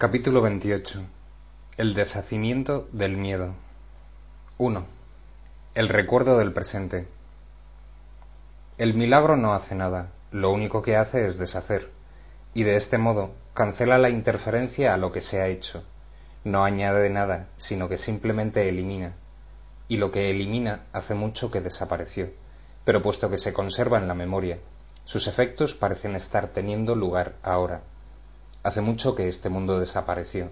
Capítulo 28 El deshacimiento del miedo. 1. El recuerdo del presente. El milagro no hace nada, lo único que hace es deshacer, y de este modo cancela la interferencia a lo que se ha hecho, no añade nada, sino que simplemente elimina, y lo que elimina hace mucho que desapareció, pero puesto que se conserva en la memoria, sus efectos parecen estar teniendo lugar ahora. Hace mucho que este mundo desapareció.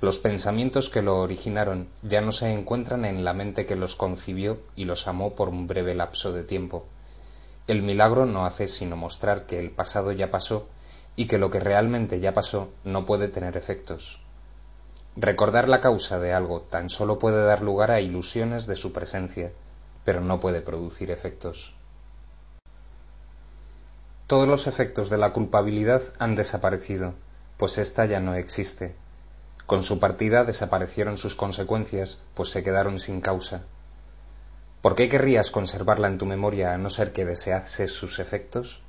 Los pensamientos que lo originaron ya no se encuentran en la mente que los concibió y los amó por un breve lapso de tiempo. El milagro no hace sino mostrar que el pasado ya pasó y que lo que realmente ya pasó no puede tener efectos. Recordar la causa de algo tan solo puede dar lugar a ilusiones de su presencia, pero no puede producir efectos. Todos los efectos de la culpabilidad han desaparecido, pues ésta ya no existe. Con su partida desaparecieron sus consecuencias, pues se quedaron sin causa. ¿Por qué querrías conservarla en tu memoria a no ser que deseases sus efectos?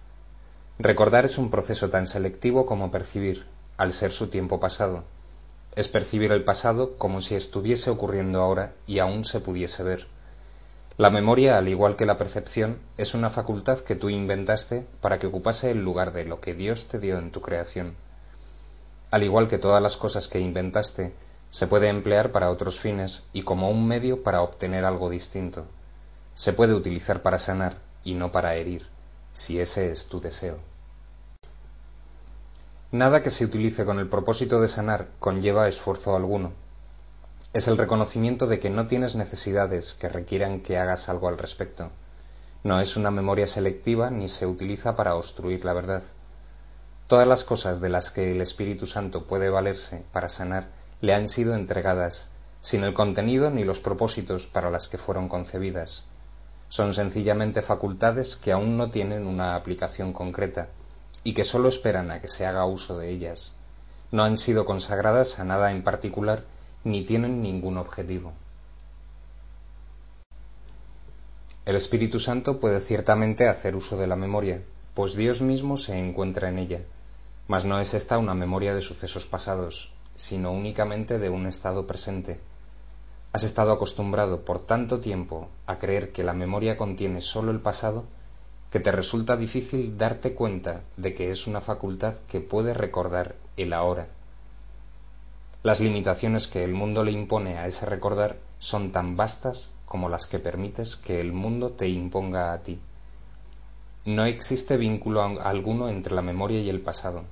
Recordar es un proceso tan selectivo como percibir, al ser su tiempo pasado. Es percibir el pasado como si estuviese ocurriendo ahora y aún se pudiese ver. La memoria, al igual que la percepción, es una facultad que tú inventaste para que ocupase el lugar de lo que Dios te dio en tu creación. Al igual que todas las cosas que inventaste, se puede emplear para otros fines y como un medio para obtener algo distinto. Se puede utilizar para sanar y no para herir, si ese es tu deseo. Nada que se utilice con el propósito de sanar conlleva esfuerzo alguno, es el reconocimiento de que no tienes necesidades que requieran que hagas algo al respecto. No es una memoria selectiva ni se utiliza para obstruir la verdad. Todas las cosas de las que el Espíritu Santo puede valerse para sanar le han sido entregadas, sin el contenido ni los propósitos para las que fueron concebidas. Son sencillamente facultades que aún no tienen una aplicación concreta y que sólo esperan a que se haga uso de ellas. No han sido consagradas a nada en particular ni tienen ningún objetivo. El Espíritu Santo puede ciertamente hacer uso de la memoria, pues Dios mismo se encuentra en ella, mas no es esta una memoria de sucesos pasados, sino únicamente de un estado presente. Has estado acostumbrado por tanto tiempo a creer que la memoria contiene sólo el pasado, que te resulta difícil darte cuenta de que es una facultad que puede recordar el ahora las limitaciones que el mundo le impone a ese recordar son tan vastas como las que permites que el mundo te imponga a ti. No existe vínculo alguno entre la memoria y el pasado.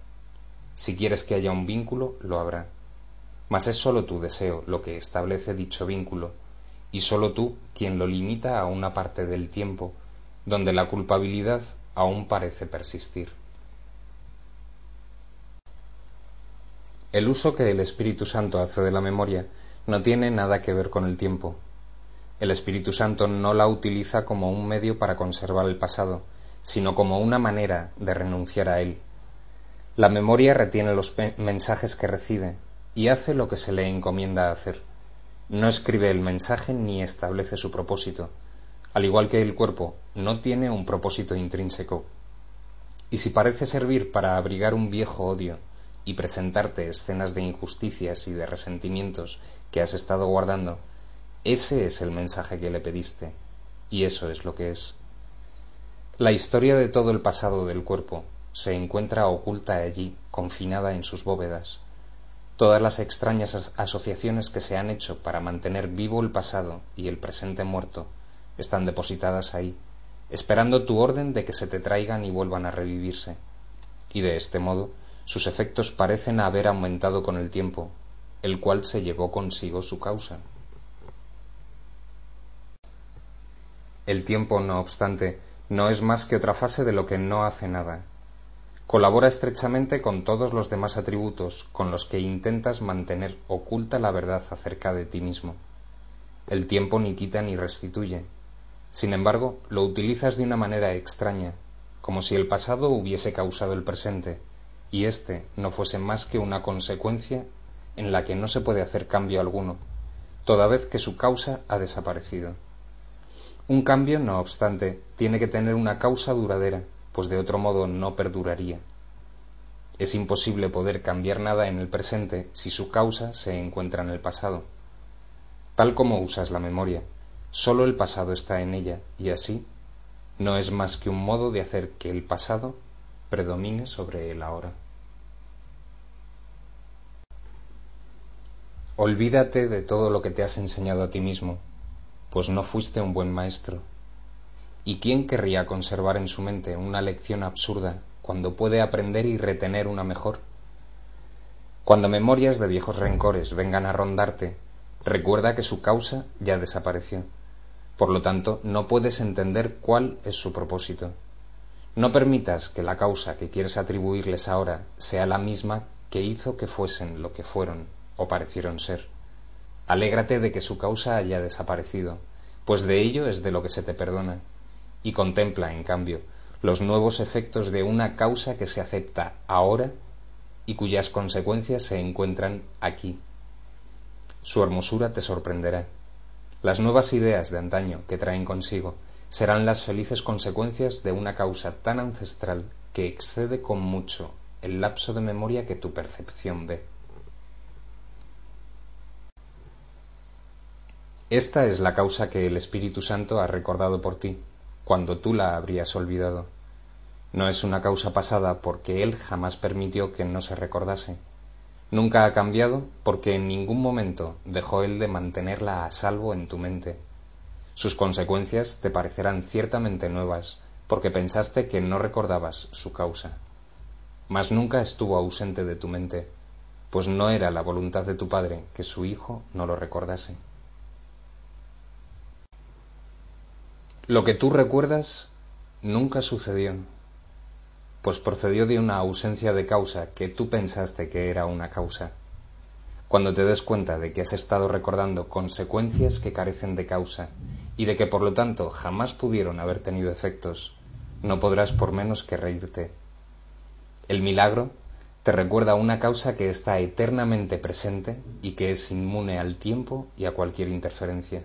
Si quieres que haya un vínculo, lo habrá. Mas es sólo tu deseo lo que establece dicho vínculo, y sólo tú quien lo limita a una parte del tiempo donde la culpabilidad aún parece persistir. El uso que el Espíritu Santo hace de la memoria no tiene nada que ver con el tiempo. El Espíritu Santo no la utiliza como un medio para conservar el pasado, sino como una manera de renunciar a él. La memoria retiene los mensajes que recibe y hace lo que se le encomienda hacer. No escribe el mensaje ni establece su propósito, al igual que el cuerpo no tiene un propósito intrínseco. Y si parece servir para abrigar un viejo odio, y presentarte escenas de injusticias y de resentimientos que has estado guardando, ese es el mensaje que le pediste, y eso es lo que es. La historia de todo el pasado del cuerpo se encuentra oculta allí, confinada en sus bóvedas. Todas las extrañas asociaciones que se han hecho para mantener vivo el pasado y el presente muerto están depositadas ahí, esperando tu orden de que se te traigan y vuelvan a revivirse. Y de este modo sus efectos parecen haber aumentado con el tiempo, el cual se llevó consigo su causa. El tiempo, no obstante, no es más que otra fase de lo que no hace nada. Colabora estrechamente con todos los demás atributos con los que intentas mantener oculta la verdad acerca de ti mismo. El tiempo ni quita ni restituye. Sin embargo, lo utilizas de una manera extraña, como si el pasado hubiese causado el presente, y éste no fuese más que una consecuencia en la que no se puede hacer cambio alguno, toda vez que su causa ha desaparecido. Un cambio, no obstante, tiene que tener una causa duradera, pues de otro modo no perduraría. Es imposible poder cambiar nada en el presente si su causa se encuentra en el pasado. Tal como usas la memoria, solo el pasado está en ella y así no es más que un modo de hacer que el pasado predomine sobre el ahora. Olvídate de todo lo que te has enseñado a ti mismo, pues no fuiste un buen maestro. ¿Y quién querría conservar en su mente una lección absurda cuando puede aprender y retener una mejor. Cuando memorias de viejos rencores vengan a rondarte, recuerda que su causa ya desapareció. Por lo tanto, no puedes entender cuál es su propósito. No permitas que la causa que quieres atribuirles ahora sea la misma que hizo que fuesen lo que fueron o parecieron ser. Alégrate de que su causa haya desaparecido, pues de ello es de lo que se te perdona, y contempla, en cambio, los nuevos efectos de una causa que se acepta ahora y cuyas consecuencias se encuentran aquí. Su hermosura te sorprenderá. Las nuevas ideas de antaño que traen consigo serán las felices consecuencias de una causa tan ancestral que excede con mucho el lapso de memoria que tu percepción ve. Esta es la causa que el Espíritu Santo ha recordado por ti, cuando tú la habrías olvidado. No es una causa pasada porque Él jamás permitió que no se recordase. Nunca ha cambiado porque en ningún momento dejó Él de mantenerla a salvo en tu mente. Sus consecuencias te parecerán ciertamente nuevas porque pensaste que no recordabas su causa. Mas nunca estuvo ausente de tu mente, pues no era la voluntad de tu Padre que su Hijo no lo recordase. Lo que tú recuerdas nunca sucedió, pues procedió de una ausencia de causa que tú pensaste que era una causa. Cuando te des cuenta de que has estado recordando consecuencias que carecen de causa y de que por lo tanto jamás pudieron haber tenido efectos, no podrás por menos que reírte. El milagro te recuerda una causa que está eternamente presente y que es inmune al tiempo y a cualquier interferencia.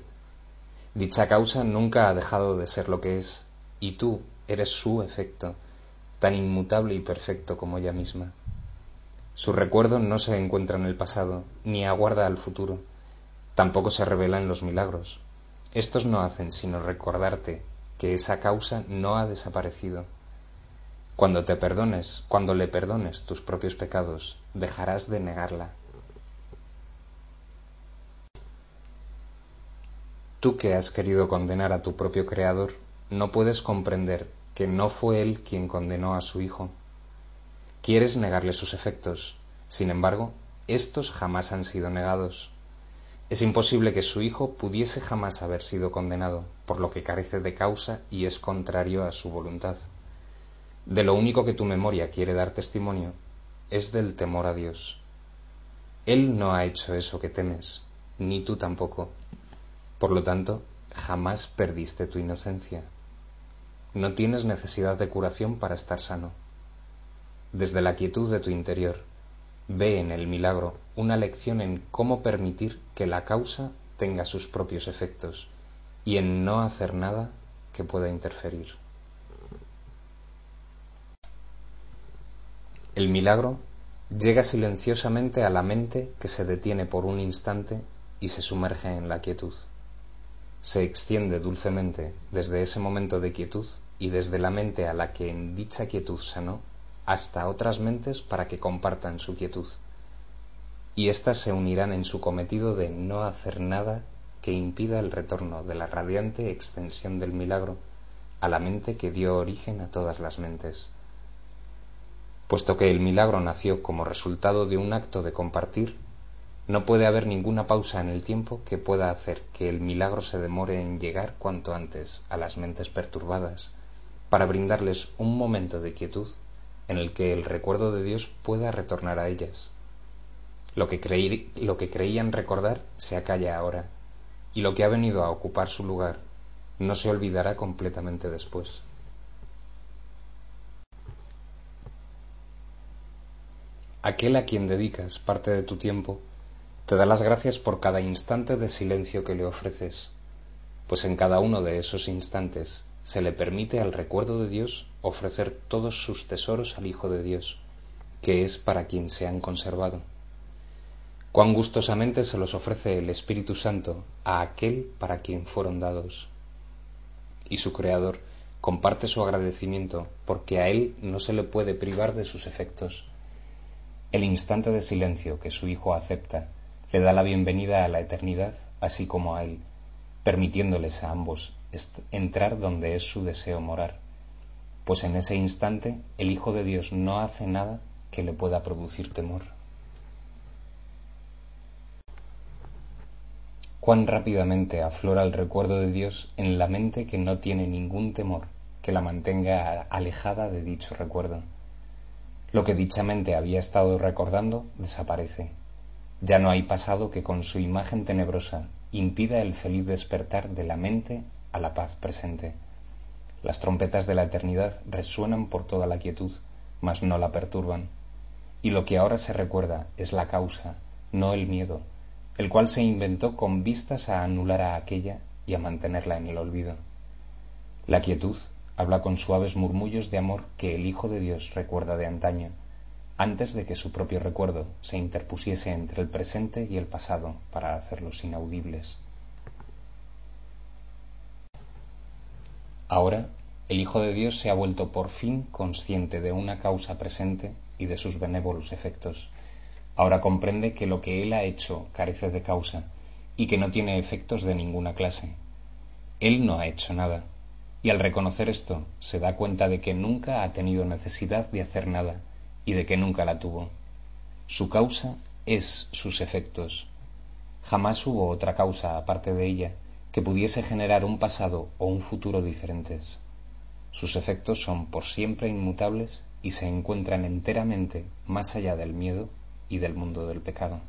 Dicha causa nunca ha dejado de ser lo que es, y tú eres su efecto, tan inmutable y perfecto como ella misma. Su recuerdo no se encuentra en el pasado, ni aguarda al futuro, tampoco se revela en los milagros. Estos no hacen sino recordarte que esa causa no ha desaparecido. Cuando te perdones, cuando le perdones tus propios pecados, dejarás de negarla. Tú que has querido condenar a tu propio Creador, no puedes comprender que no fue Él quien condenó a su Hijo. Quieres negarle sus efectos, sin embargo, estos jamás han sido negados. Es imposible que su Hijo pudiese jamás haber sido condenado, por lo que carece de causa y es contrario a su voluntad. De lo único que tu memoria quiere dar testimonio es del temor a Dios. Él no ha hecho eso que temes, ni tú tampoco. Por lo tanto, jamás perdiste tu inocencia. No tienes necesidad de curación para estar sano. Desde la quietud de tu interior, ve en el milagro una lección en cómo permitir que la causa tenga sus propios efectos y en no hacer nada que pueda interferir. El milagro llega silenciosamente a la mente que se detiene por un instante y se sumerge en la quietud se extiende dulcemente desde ese momento de quietud y desde la mente a la que en dicha quietud sanó hasta otras mentes para que compartan su quietud. Y éstas se unirán en su cometido de no hacer nada que impida el retorno de la radiante extensión del milagro a la mente que dio origen a todas las mentes. Puesto que el milagro nació como resultado de un acto de compartir, no puede haber ninguna pausa en el tiempo que pueda hacer que el milagro se demore en llegar cuanto antes a las mentes perturbadas, para brindarles un momento de quietud en el que el recuerdo de Dios pueda retornar a ellas. Lo que, lo que creían recordar se acalla ahora, y lo que ha venido a ocupar su lugar no se olvidará completamente después. Aquel a quien dedicas parte de tu tiempo te da las gracias por cada instante de silencio que le ofreces, pues en cada uno de esos instantes se le permite al recuerdo de Dios ofrecer todos sus tesoros al Hijo de Dios, que es para quien se han conservado. Cuán gustosamente se los ofrece el Espíritu Santo a aquel para quien fueron dados. Y su Creador comparte su agradecimiento porque a él no se le puede privar de sus efectos. El instante de silencio que su Hijo acepta le da la bienvenida a la eternidad, así como a él, permitiéndoles a ambos entrar donde es su deseo morar, pues en ese instante el Hijo de Dios no hace nada que le pueda producir temor. Cuán rápidamente aflora el recuerdo de Dios en la mente que no tiene ningún temor que la mantenga alejada de dicho recuerdo. Lo que dicha mente había estado recordando desaparece. Ya no hay pasado que con su imagen tenebrosa impida el feliz despertar de la mente a la paz presente. Las trompetas de la eternidad resuenan por toda la quietud, mas no la perturban. Y lo que ahora se recuerda es la causa, no el miedo, el cual se inventó con vistas a anular a aquella y a mantenerla en el olvido. La quietud habla con suaves murmullos de amor que el Hijo de Dios recuerda de antaño, antes de que su propio recuerdo se interpusiese entre el presente y el pasado para hacerlos inaudibles. Ahora, el Hijo de Dios se ha vuelto por fin consciente de una causa presente y de sus benévolos efectos. Ahora comprende que lo que Él ha hecho carece de causa y que no tiene efectos de ninguna clase. Él no ha hecho nada, y al reconocer esto se da cuenta de que nunca ha tenido necesidad de hacer nada y de que nunca la tuvo. Su causa es sus efectos. Jamás hubo otra causa aparte de ella que pudiese generar un pasado o un futuro diferentes. Sus efectos son por siempre inmutables y se encuentran enteramente más allá del miedo y del mundo del pecado.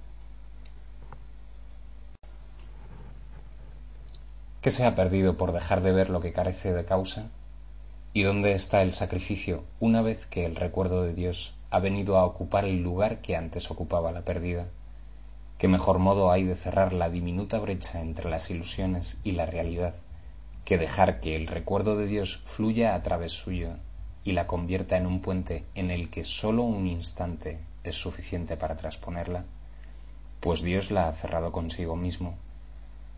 ¿Qué se ha perdido por dejar de ver lo que carece de causa? ¿Y dónde está el sacrificio una vez que el recuerdo de Dios ha venido a ocupar el lugar que antes ocupaba la perdida? ¿Qué mejor modo hay de cerrar la diminuta brecha entre las ilusiones y la realidad que dejar que el recuerdo de Dios fluya a través suyo y la convierta en un puente en el que sólo un instante es suficiente para transponerla? Pues Dios la ha cerrado consigo mismo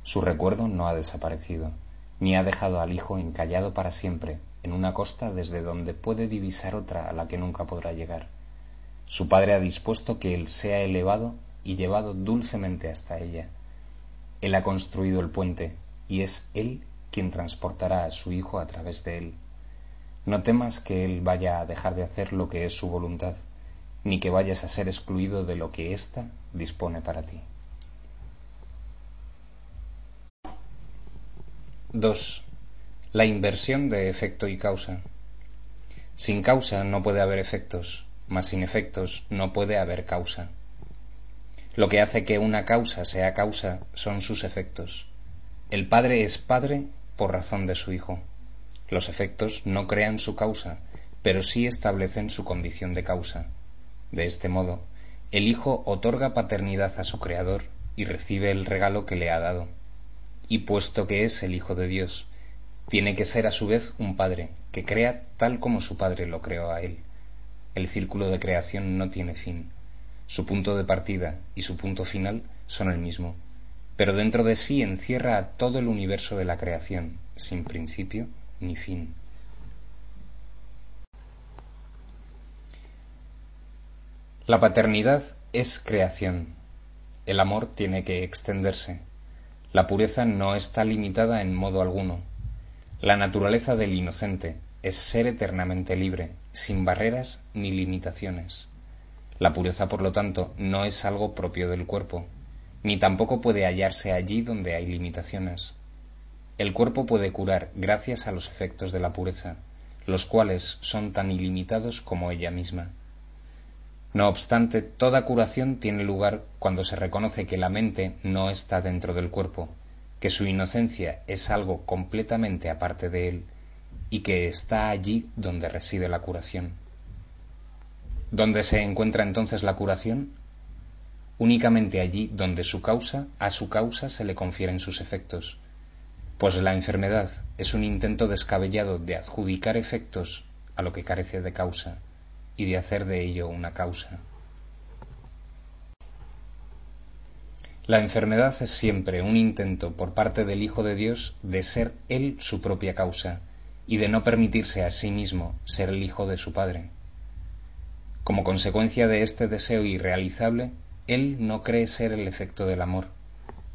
su recuerdo no ha desaparecido, ni ha dejado al hijo encallado para siempre en una costa desde donde puede divisar otra a la que nunca podrá llegar. Su padre ha dispuesto que él sea elevado y llevado dulcemente hasta ella. Él ha construido el puente y es él quien transportará a su hijo a través de él. No temas que él vaya a dejar de hacer lo que es su voluntad, ni que vayas a ser excluido de lo que ésta dispone para ti. 2. La inversión de efecto y causa. Sin causa no puede haber efectos, mas sin efectos no puede haber causa. Lo que hace que una causa sea causa son sus efectos. El Padre es Padre por razón de su Hijo. Los efectos no crean su causa, pero sí establecen su condición de causa. De este modo, el Hijo otorga paternidad a su Creador y recibe el regalo que le ha dado y puesto que es el Hijo de Dios, tiene que ser a su vez un Padre, que crea tal como su Padre lo creó a él. El círculo de creación no tiene fin. Su punto de partida y su punto final son el mismo, pero dentro de sí encierra a todo el universo de la creación, sin principio ni fin. La paternidad es creación. El amor tiene que extenderse, la pureza no está limitada en modo alguno. La naturaleza del inocente es ser eternamente libre, sin barreras ni limitaciones. La pureza, por lo tanto, no es algo propio del cuerpo, ni tampoco puede hallarse allí donde hay limitaciones. El cuerpo puede curar gracias a los efectos de la pureza, los cuales son tan ilimitados como ella misma. No obstante, toda curación tiene lugar cuando se reconoce que la mente no está dentro del cuerpo, que su inocencia es algo completamente aparte de él y que está allí donde reside la curación. ¿Dónde se encuentra entonces la curación? Únicamente allí donde su causa a su causa se le confieren sus efectos, pues la enfermedad es un intento descabellado de adjudicar efectos a lo que carece de causa y de hacer de ello una causa. La enfermedad es siempre un intento por parte del Hijo de Dios de ser Él su propia causa y de no permitirse a sí mismo ser el Hijo de su Padre. Como consecuencia de este deseo irrealizable, Él no cree ser el efecto del amor,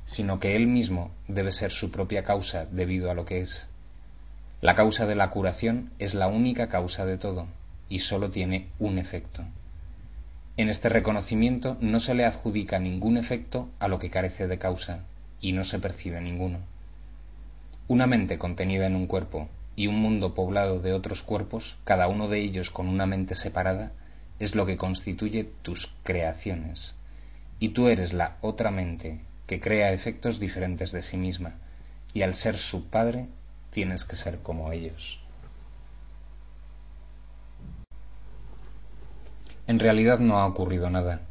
sino que Él mismo debe ser su propia causa debido a lo que es. La causa de la curación es la única causa de todo y sólo tiene un efecto. En este reconocimiento no se le adjudica ningún efecto a lo que carece de causa y no se percibe ninguno. Una mente contenida en un cuerpo y un mundo poblado de otros cuerpos, cada uno de ellos con una mente separada, es lo que constituye tus creaciones. Y tú eres la otra mente que crea efectos diferentes de sí misma, y al ser su padre tienes que ser como ellos. En realidad no ha ocurrido nada,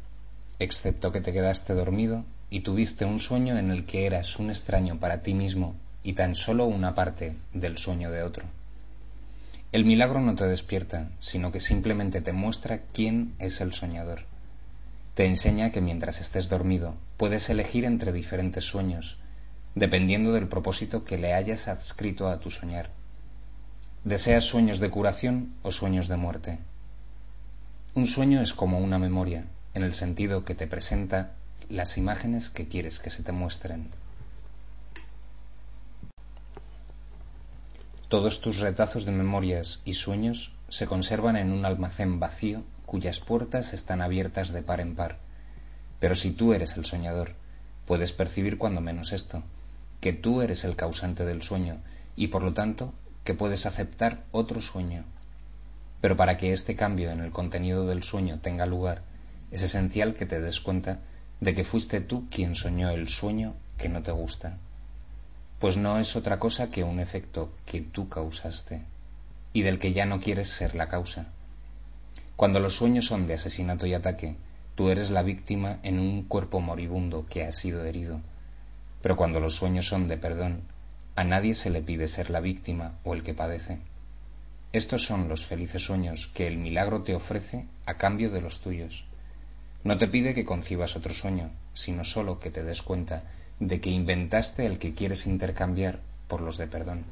excepto que te quedaste dormido y tuviste un sueño en el que eras un extraño para ti mismo y tan solo una parte del sueño de otro. El milagro no te despierta, sino que simplemente te muestra quién es el soñador. Te enseña que mientras estés dormido puedes elegir entre diferentes sueños dependiendo del propósito que le hayas adscrito a tu soñar. ¿Deseas sueños de curación o sueños de muerte? Un sueño es como una memoria, en el sentido que te presenta las imágenes que quieres que se te muestren. Todos tus retazos de memorias y sueños se conservan en un almacén vacío cuyas puertas están abiertas de par en par. Pero si tú eres el soñador, puedes percibir cuando menos esto, que tú eres el causante del sueño y por lo tanto que puedes aceptar otro sueño. Pero para que este cambio en el contenido del sueño tenga lugar, es esencial que te des cuenta de que fuiste tú quien soñó el sueño que no te gusta. Pues no es otra cosa que un efecto que tú causaste y del que ya no quieres ser la causa. Cuando los sueños son de asesinato y ataque, tú eres la víctima en un cuerpo moribundo que ha sido herido pero cuando los sueños son de perdón, a nadie se le pide ser la víctima o el que padece. Estos son los felices sueños que el milagro te ofrece a cambio de los tuyos. No te pide que concibas otro sueño, sino solo que te des cuenta de que inventaste el que quieres intercambiar por los de perdón.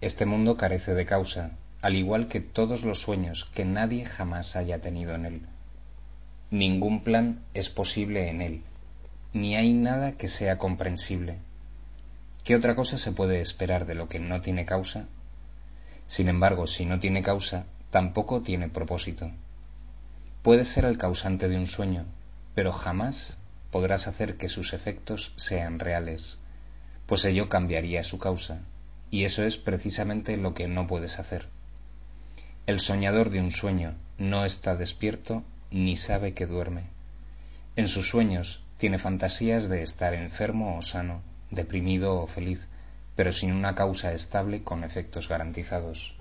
Este mundo carece de causa, al igual que todos los sueños que nadie jamás haya tenido en él. Ningún plan es posible en él, ni hay nada que sea comprensible. ¿Qué otra cosa se puede esperar de lo que no tiene causa? Sin embargo, si no tiene causa, tampoco tiene propósito. Puedes ser el causante de un sueño, pero jamás podrás hacer que sus efectos sean reales, pues ello cambiaría su causa, y eso es precisamente lo que no puedes hacer. El soñador de un sueño no está despierto ni sabe que duerme. En sus sueños tiene fantasías de estar enfermo o sano, deprimido o feliz, pero sin una causa estable con efectos garantizados.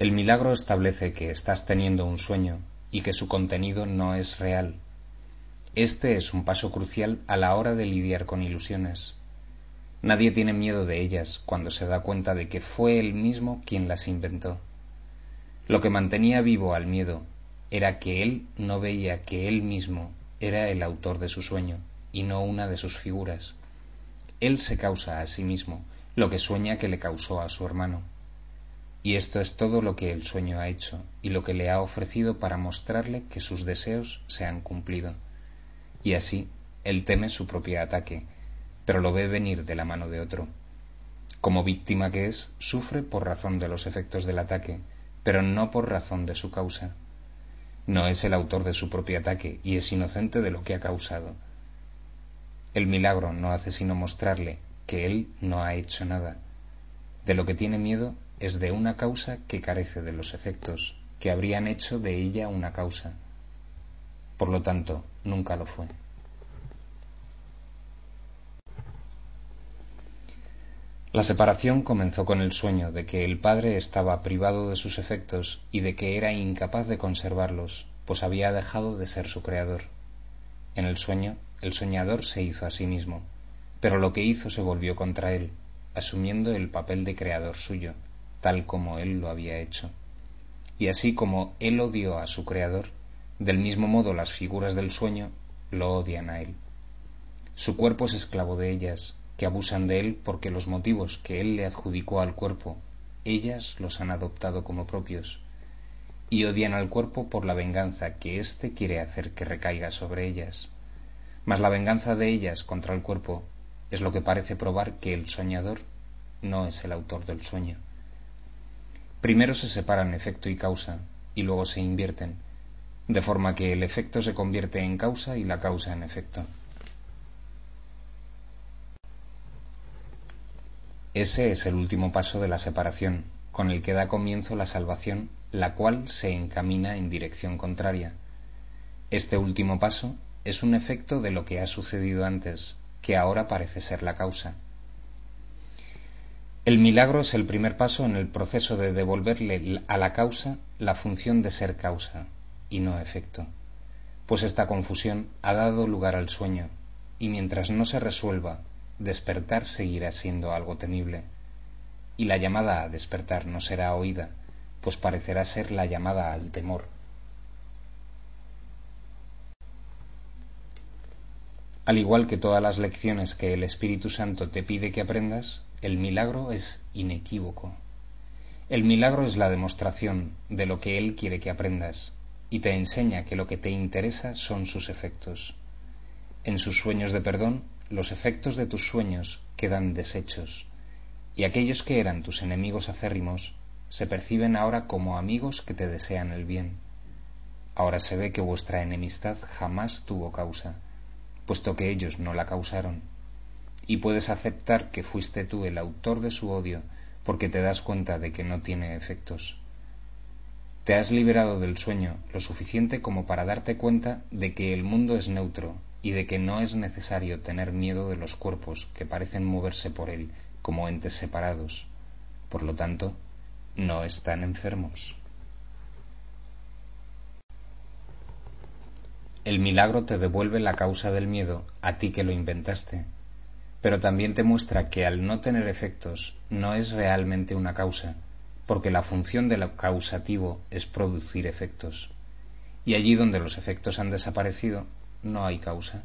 El milagro establece que estás teniendo un sueño y que su contenido no es real. Este es un paso crucial a la hora de lidiar con ilusiones. Nadie tiene miedo de ellas cuando se da cuenta de que fue él mismo quien las inventó. Lo que mantenía vivo al miedo era que él no veía que él mismo era el autor de su sueño y no una de sus figuras. Él se causa a sí mismo lo que sueña que le causó a su hermano. Y esto es todo lo que el sueño ha hecho y lo que le ha ofrecido para mostrarle que sus deseos se han cumplido. Y así él teme su propio ataque, pero lo ve venir de la mano de otro. Como víctima que es, sufre por razón de los efectos del ataque, pero no por razón de su causa. No es el autor de su propio ataque y es inocente de lo que ha causado. El milagro no hace sino mostrarle que él no ha hecho nada. De lo que tiene miedo es de una causa que carece de los efectos que habrían hecho de ella una causa. Por lo tanto, nunca lo fue. La separación comenzó con el sueño de que el padre estaba privado de sus efectos y de que era incapaz de conservarlos, pues había dejado de ser su creador. En el sueño, el soñador se hizo a sí mismo, pero lo que hizo se volvió contra él, asumiendo el papel de creador suyo, tal como él lo había hecho. Y así como él odió a su creador, del mismo modo las figuras del sueño lo odian a él. Su cuerpo es esclavo de ellas, que abusan de él porque los motivos que él le adjudicó al cuerpo, ellas los han adoptado como propios, y odian al cuerpo por la venganza que éste quiere hacer que recaiga sobre ellas. Mas la venganza de ellas contra el cuerpo es lo que parece probar que el soñador no es el autor del sueño. Primero se separan efecto y causa, y luego se invierten, de forma que el efecto se convierte en causa y la causa en efecto. Ese es el último paso de la separación, con el que da comienzo la salvación, la cual se encamina en dirección contraria. Este último paso es un efecto de lo que ha sucedido antes, que ahora parece ser la causa. El milagro es el primer paso en el proceso de devolverle a la causa la función de ser causa y no efecto, pues esta confusión ha dado lugar al sueño, y mientras no se resuelva, despertar seguirá siendo algo temible, y la llamada a despertar no será oída, pues parecerá ser la llamada al temor. Al igual que todas las lecciones que el Espíritu Santo te pide que aprendas, el milagro es inequívoco. El milagro es la demostración de lo que Él quiere que aprendas y te enseña que lo que te interesa son sus efectos. En sus sueños de perdón, los efectos de tus sueños quedan deshechos, y aquellos que eran tus enemigos acérrimos se perciben ahora como amigos que te desean el bien. Ahora se ve que vuestra enemistad jamás tuvo causa, puesto que ellos no la causaron y puedes aceptar que fuiste tú el autor de su odio porque te das cuenta de que no tiene efectos. Te has liberado del sueño lo suficiente como para darte cuenta de que el mundo es neutro y de que no es necesario tener miedo de los cuerpos que parecen moverse por él como entes separados. Por lo tanto, no están enfermos. El milagro te devuelve la causa del miedo a ti que lo inventaste pero también te muestra que al no tener efectos no es realmente una causa, porque la función del causativo es producir efectos. Y allí donde los efectos han desaparecido, no hay causa.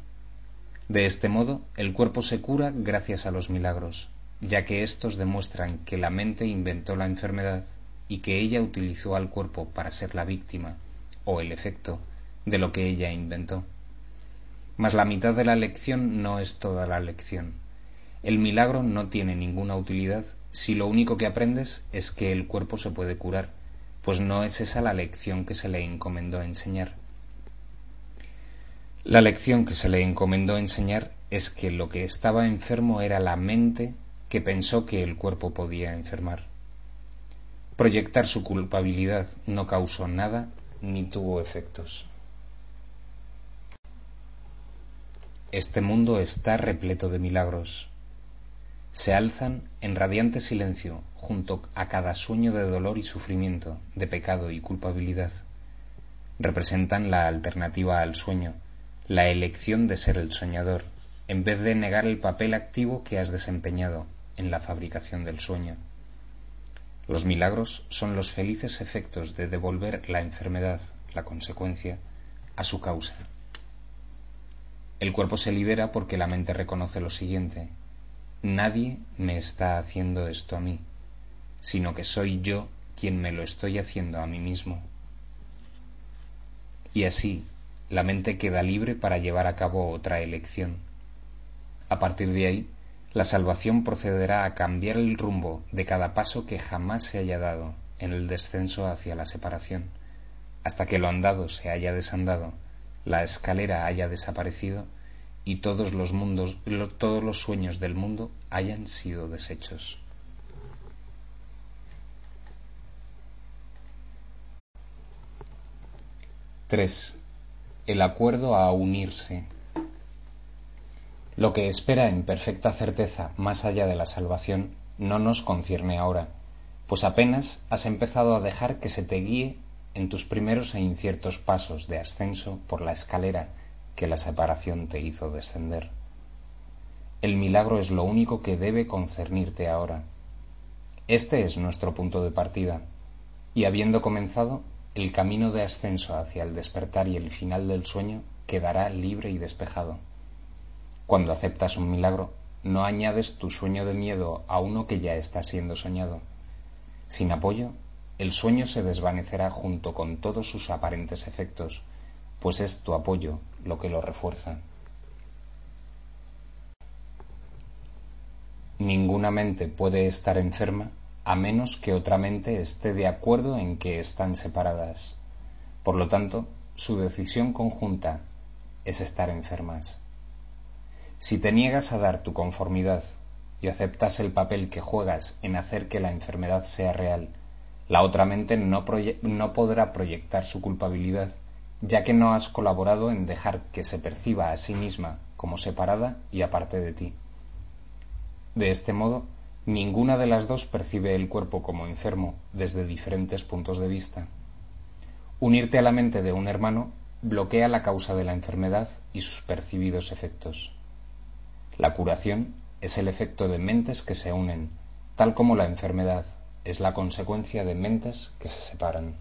De este modo, el cuerpo se cura gracias a los milagros, ya que éstos demuestran que la mente inventó la enfermedad y que ella utilizó al cuerpo para ser la víctima, o el efecto, de lo que ella inventó. Mas la mitad de la lección no es toda la lección el milagro no tiene ninguna utilidad si lo único que aprendes es que el cuerpo se puede curar, pues no es esa la lección que se le encomendó enseñar. La lección que se le encomendó enseñar es que lo que estaba enfermo era la mente que pensó que el cuerpo podía enfermar. Proyectar su culpabilidad no causó nada ni tuvo efectos. Este mundo está repleto de milagros, se alzan en radiante silencio junto a cada sueño de dolor y sufrimiento, de pecado y culpabilidad. Representan la alternativa al sueño, la elección de ser el soñador, en vez de negar el papel activo que has desempeñado en la fabricación del sueño. Los milagros son los felices efectos de devolver la enfermedad, la consecuencia, a su causa. El cuerpo se libera porque la mente reconoce lo siguiente, Nadie me está haciendo esto a mí, sino que soy yo quien me lo estoy haciendo a mí mismo. Y así, la mente queda libre para llevar a cabo otra elección. A partir de ahí, la salvación procederá a cambiar el rumbo de cada paso que jamás se haya dado en el descenso hacia la separación, hasta que lo andado se haya desandado, la escalera haya desaparecido y todos los mundos, todos los sueños del mundo hayan sido deshechos. Tres. El acuerdo a unirse. Lo que espera en perfecta certeza más allá de la salvación no nos concierne ahora, pues apenas has empezado a dejar que se te guíe en tus primeros e inciertos pasos de ascenso por la escalera que la separación te hizo descender. El milagro es lo único que debe concernirte ahora. Este es nuestro punto de partida, y habiendo comenzado, el camino de ascenso hacia el despertar y el final del sueño quedará libre y despejado. Cuando aceptas un milagro, no añades tu sueño de miedo a uno que ya está siendo soñado. Sin apoyo, el sueño se desvanecerá junto con todos sus aparentes efectos, pues es tu apoyo lo que lo refuerza. Ninguna mente puede estar enferma a menos que otra mente esté de acuerdo en que están separadas. Por lo tanto, su decisión conjunta es estar enfermas. Si te niegas a dar tu conformidad y aceptas el papel que juegas en hacer que la enfermedad sea real, la otra mente no, no, podrá proyectar su culpabilidad, ya que no has colaborado en dejar que se perciba a sí misma como separada y aparte de ti. De este modo, Ninguna de las dos percibe el cuerpo como enfermo desde diferentes puntos de vista. Unirte a la mente de un hermano bloquea la causa de la enfermedad y sus percibidos efectos. La curación es el efecto de mentes que se unen, tal como la enfermedad es la consecuencia de mentes que se separan.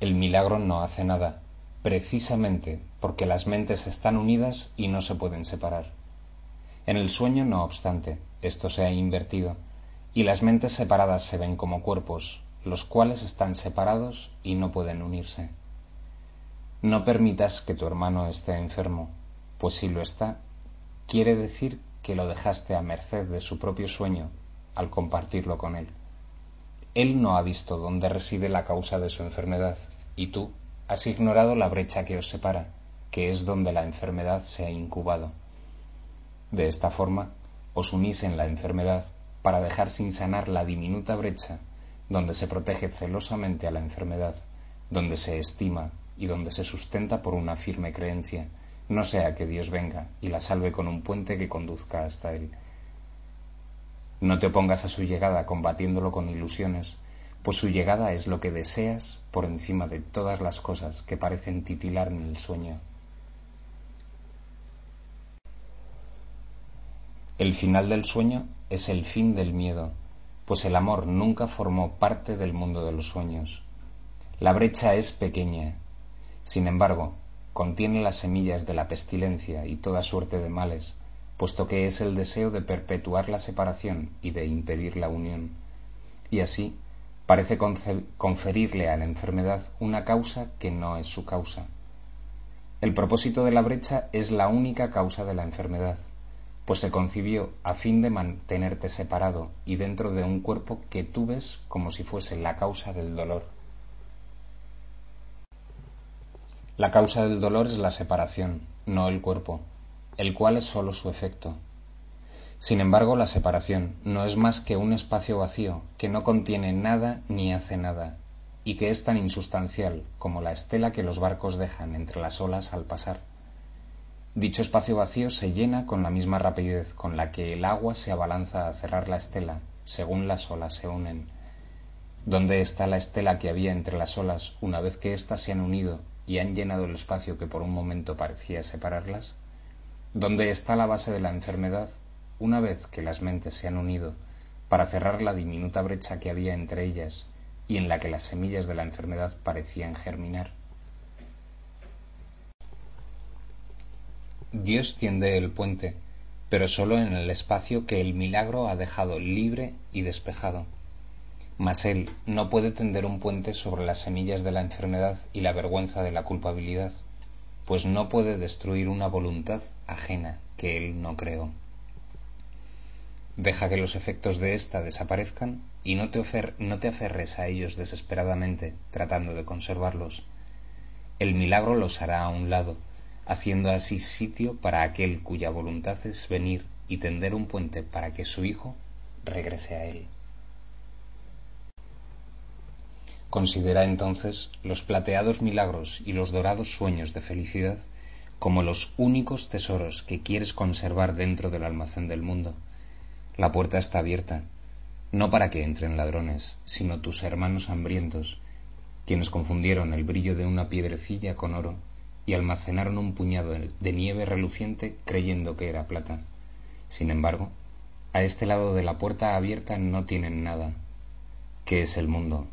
El milagro no hace nada, precisamente porque las mentes están unidas y no se pueden separar. En el sueño, no obstante, esto se ha invertido, y las mentes separadas se ven como cuerpos, los cuales están separados y no pueden unirse. No permitas que tu hermano esté enfermo, pues si lo está, quiere decir que lo dejaste a merced de su propio sueño al compartirlo con él. Él no ha visto dónde reside la causa de su enfermedad, y tú has ignorado la brecha que os separa, que es donde la enfermedad se ha incubado. De esta forma, os unís en la enfermedad para dejar sin sanar la diminuta brecha donde se protege celosamente a la enfermedad, donde se estima y donde se sustenta por una firme creencia, no sea que Dios venga y la salve con un puente que conduzca hasta Él. No te opongas a su llegada combatiéndolo con ilusiones, pues su llegada es lo que deseas por encima de todas las cosas que parecen titilar en el sueño. El final del sueño es el fin del miedo, pues el amor nunca formó parte del mundo de los sueños. La brecha es pequeña, sin embargo, contiene las semillas de la pestilencia y toda suerte de males, puesto que es el deseo de perpetuar la separación y de impedir la unión. Y así parece conferirle a la enfermedad una causa que no es su causa. El propósito de la brecha es la única causa de la enfermedad, pues se concibió a fin de mantenerte separado y dentro de un cuerpo que tú ves como si fuese la causa del dolor. La causa del dolor es la separación, no el cuerpo, el cual es sólo su efecto. Sin embargo, la separación no es más que un espacio vacío que no contiene nada ni hace nada, y que es tan insustancial como la estela que los barcos dejan entre las olas al pasar. Dicho espacio vacío se llena con la misma rapidez con la que el agua se abalanza a cerrar la estela según las olas se unen. ¿Dónde está la estela que había entre las olas una vez que éstas se han unido y han llenado el espacio que por un momento parecía separarlas? ¿Dónde está la base de la enfermedad una vez que las mentes se han unido para cerrar la diminuta brecha que había entre ellas y en la que las semillas de la enfermedad parecían germinar? Dios tiende el puente, pero sólo en el espacio que el milagro ha dejado libre y despejado. Mas Él no puede tender un puente sobre las semillas de la enfermedad y la vergüenza de la culpabilidad, pues no puede destruir una voluntad ajena que Él no creó. Deja que los efectos de ésta desaparezcan y no te, no te aferres a ellos desesperadamente tratando de conservarlos. El milagro los hará a un lado haciendo así sitio para aquel cuya voluntad es venir y tender un puente para que su Hijo regrese a él. Considera entonces los plateados milagros y los dorados sueños de felicidad como los únicos tesoros que quieres conservar dentro del almacén del mundo. La puerta está abierta, no para que entren ladrones, sino tus hermanos hambrientos, quienes confundieron el brillo de una piedrecilla con oro y almacenaron un puñado de nieve reluciente creyendo que era plata. Sin embargo, a este lado de la puerta abierta no tienen nada. ¿Qué es el mundo?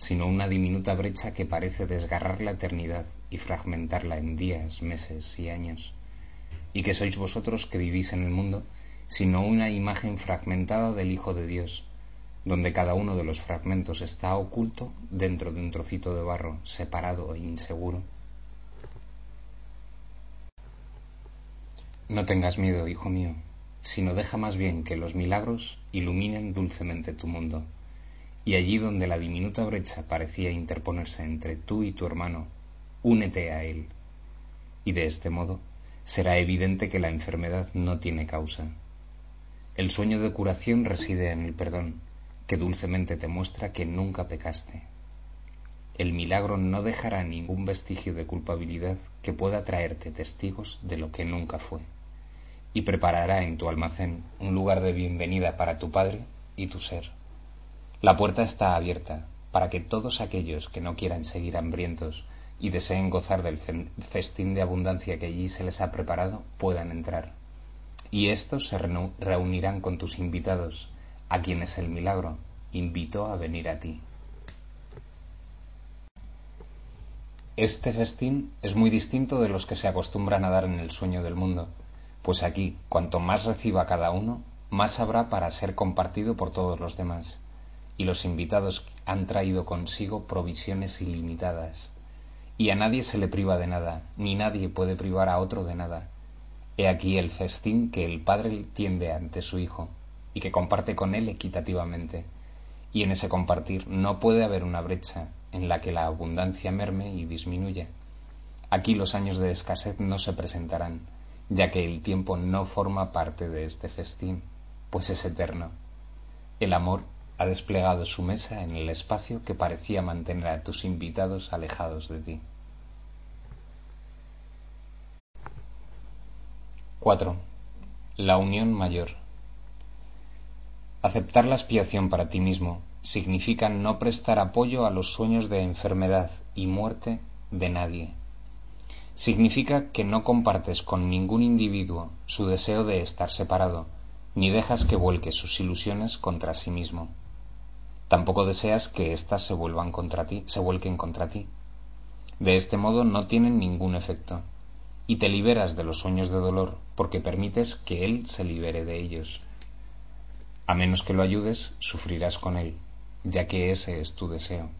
Sino una diminuta brecha que parece desgarrar la eternidad y fragmentarla en días, meses y años. ¿Y que sois vosotros que vivís en el mundo? Sino una imagen fragmentada del Hijo de Dios, donde cada uno de los fragmentos está oculto dentro de un trocito de barro, separado e inseguro. No tengas miedo, hijo mío, sino deja más bien que los milagros iluminen dulcemente tu mundo. Y allí donde la diminuta brecha parecía interponerse entre tú y tu hermano, únete a él. Y de este modo será evidente que la enfermedad no tiene causa. El sueño de curación reside en el perdón, que dulcemente te muestra que nunca pecaste. El milagro no dejará ningún vestigio de culpabilidad que pueda traerte testigos de lo que nunca fue, y preparará en tu almacén un lugar de bienvenida para tu Padre y tu ser. La puerta está abierta para que todos aquellos que no quieran seguir hambrientos y deseen gozar del festín de abundancia que allí se les ha preparado puedan entrar. Y estos se reunirán con tus invitados a quienes el milagro invitó a venir a ti. Este festín es muy distinto de los que se acostumbran a dar en el sueño del mundo, pues aquí, cuanto más reciba cada uno, más habrá para ser compartido por todos los demás, y los invitados han traído consigo provisiones ilimitadas, y a nadie se le priva de nada, ni nadie puede privar a otro de nada. He aquí el festín que el Padre tiende ante su Hijo, y que comparte con él equitativamente. Y en ese compartir no puede haber una brecha en la que la abundancia merme y disminuya. Aquí los años de escasez no se presentarán, ya que el tiempo no forma parte de este festín, pues es eterno. El amor ha desplegado su mesa en el espacio que parecía mantener a tus invitados alejados de ti. 4. La unión mayor. Aceptar la expiación para ti mismo significa no prestar apoyo a los sueños de enfermedad y muerte de nadie. Significa que no compartes con ningún individuo su deseo de estar separado, ni dejas que vuelque sus ilusiones contra sí mismo. Tampoco deseas que éstas se vuelvan contra ti, se vuelquen contra ti. De este modo no tienen ningún efecto, y te liberas de los sueños de dolor porque permites que él se libere de ellos. A menos que lo ayudes, sufrirás con él, ya que ese es tu deseo,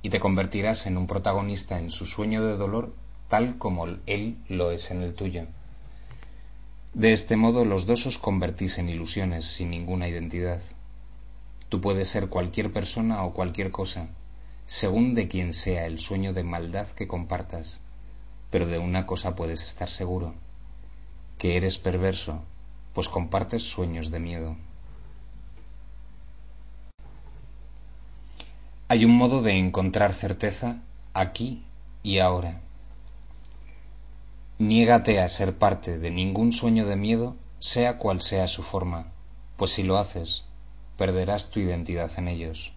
y te convertirás en un protagonista en su sueño de dolor tal como él lo es en el tuyo. De este modo los dos os convertís en ilusiones sin ninguna identidad. Tú puedes ser cualquier persona o cualquier cosa, según de quien sea el sueño de maldad que compartas, pero de una cosa puedes estar seguro, que eres perverso, pues compartes sueños de miedo. Hay un modo de encontrar certeza aquí y ahora. Niégate a ser parte de ningún sueño de miedo, sea cual sea su forma, pues si lo haces, perderás tu identidad en ellos.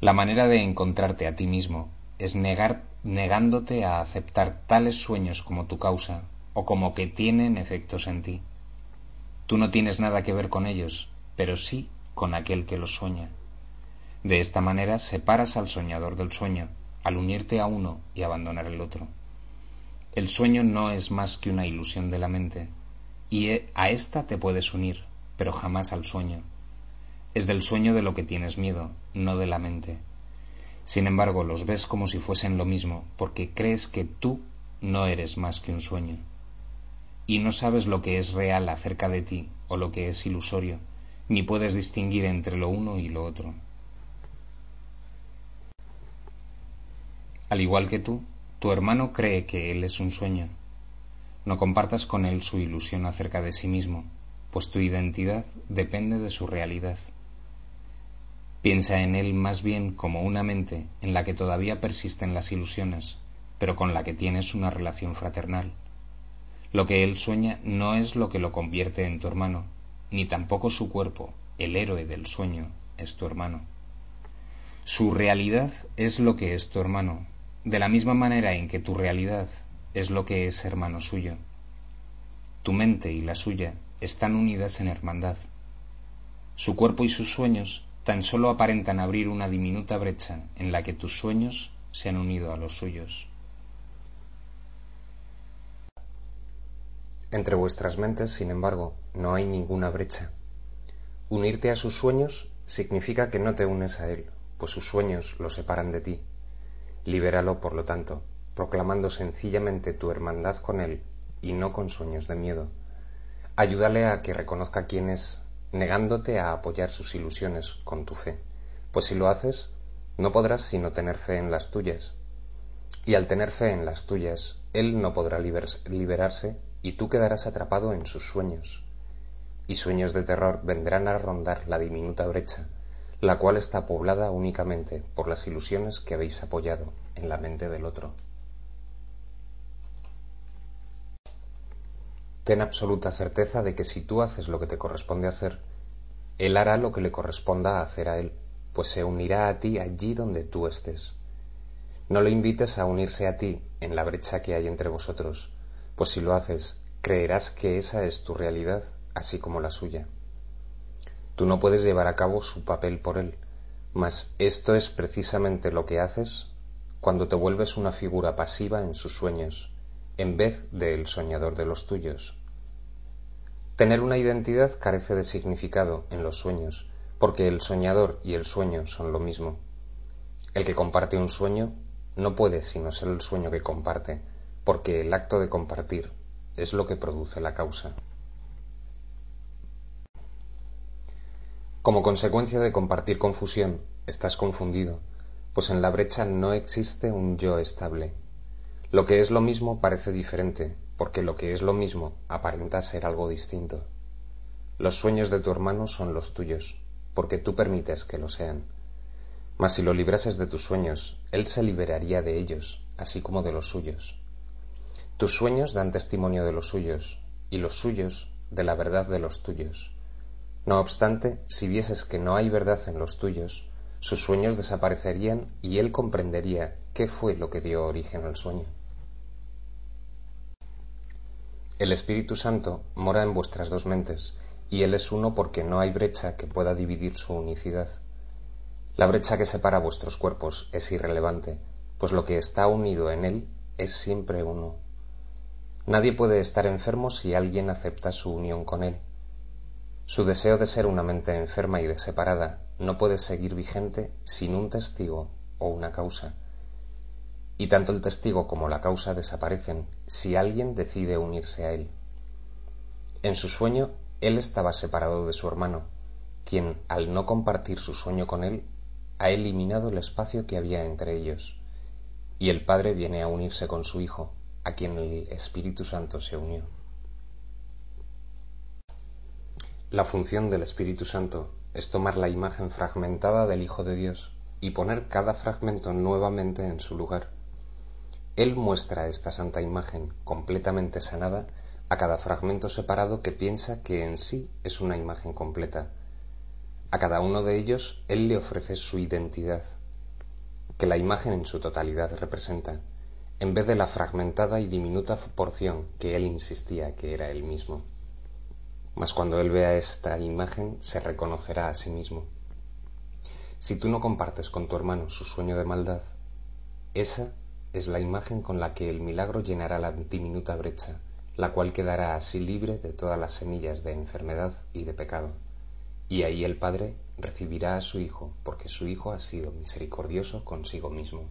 La manera de encontrarte a ti mismo es negándote a aceptar tales sueños como tu causa o como que tienen efectos en ti. Tú no tienes nada que ver con ellos, pero sí con aquel que los sueña. De esta manera separas al soñador del sueño, al unirte a uno y abandonar el otro. El sueño no es más que una ilusión de la mente, y e, a ésta te puedes unir, pero jamás al sueño. Es del sueño de lo que tienes miedo, no de la mente. Sin embargo, los ves como si fuesen lo mismo, porque crees que tú no eres más que un sueño. Y no sabes lo que es real acerca de ti o lo que es ilusorio, ni puedes distinguir entre lo uno y lo otro. Al igual que tú, tu hermano cree que él es un sueño. No compartas con él su ilusión acerca de sí mismo, pues tu identidad depende de su realidad. Piensa en él más bien como una mente en la que todavía persisten las ilusiones, pero con la que tienes una relación fraternal. Lo que él sueña no es lo que lo convierte en tu hermano, ni tampoco su cuerpo, el héroe del sueño, es tu hermano. Su realidad es lo que es tu hermano, de la misma manera en que tu realidad es lo que es hermano suyo. Tu mente y la suya están unidas en hermandad. Su cuerpo y sus sueños tan solo aparentan abrir una diminuta brecha en la que tus sueños se han unido a los suyos. Entre vuestras mentes, sin embargo, no hay ninguna brecha. Unirte a sus sueños significa que no te unes a él, pues sus sueños lo separan de ti. Libéralo, por lo tanto, proclamando sencillamente tu hermandad con él y no con sueños de miedo. Ayúdale a que reconozca quién es, negándote a apoyar sus ilusiones con tu fe, pues si lo haces, no podrás sino tener fe en las tuyas. Y al tener fe en las tuyas, él no podrá liberarse y tú quedarás atrapado en sus sueños. Y sueños de terror vendrán a rondar la diminuta brecha, la cual está poblada únicamente por las ilusiones que habéis apoyado en la mente del otro. Ten absoluta certeza de que si tú haces lo que te corresponde hacer, Él hará lo que le corresponda hacer a Él, pues se unirá a ti allí donde tú estés. No le invites a unirse a ti en la brecha que hay entre vosotros, pues si lo haces, creerás que esa es tu realidad, así como la suya. Tú no puedes llevar a cabo su papel por él, mas esto es precisamente lo que haces cuando te vuelves una figura pasiva en sus sueños, en vez de el soñador de los tuyos. Tener una identidad carece de significado en los sueños, porque el soñador y el sueño son lo mismo. El que comparte un sueño no puede sino ser el sueño que comparte, porque el acto de compartir es lo que produce la causa. Como consecuencia de compartir confusión, estás confundido, pues en la brecha no existe un yo estable. Lo que es lo mismo parece diferente, porque lo que es lo mismo aparenta ser algo distinto. Los sueños de tu hermano son los tuyos, porque tú permites que lo sean. Mas si lo librases de tus sueños, él se liberaría de ellos, así como de los suyos. Tus sueños dan testimonio de los suyos, y los suyos de la verdad de los tuyos. No obstante, si vieses que no hay verdad en los tuyos, sus sueños desaparecerían y él comprendería qué fue lo que dio origen al sueño. El Espíritu Santo mora en vuestras dos mentes, y Él es uno porque no hay brecha que pueda dividir su unicidad. La brecha que separa vuestros cuerpos es irrelevante, pues lo que está unido en Él es siempre uno. Nadie puede estar enfermo si alguien acepta su unión con él. Su deseo de ser una mente enferma y de separada no puede seguir vigente sin un testigo o una causa. Y tanto el testigo como la causa desaparecen si alguien decide unirse a él. En su sueño, él estaba separado de su hermano, quien, al no compartir su sueño con él, ha eliminado el espacio que había entre ellos, y el padre viene a unirse con su hijo, a quien el Espíritu Santo se unió. La función del Espíritu Santo es tomar la imagen fragmentada del Hijo de Dios y poner cada fragmento nuevamente en su lugar. Él muestra esta santa imagen completamente sanada a cada fragmento separado que piensa que en sí es una imagen completa. A cada uno de ellos Él le ofrece su identidad, que la imagen en su totalidad representa, en vez de la fragmentada y diminuta porción que él insistía que era él mismo. Mas cuando él vea esta imagen se reconocerá a sí mismo. Si tú no compartes con tu hermano su sueño de maldad, esa es la imagen con la que el milagro llenará la diminuta brecha, la cual quedará así libre de todas las semillas de enfermedad y de pecado. Y ahí el Padre recibirá a su Hijo, porque su Hijo ha sido misericordioso consigo mismo.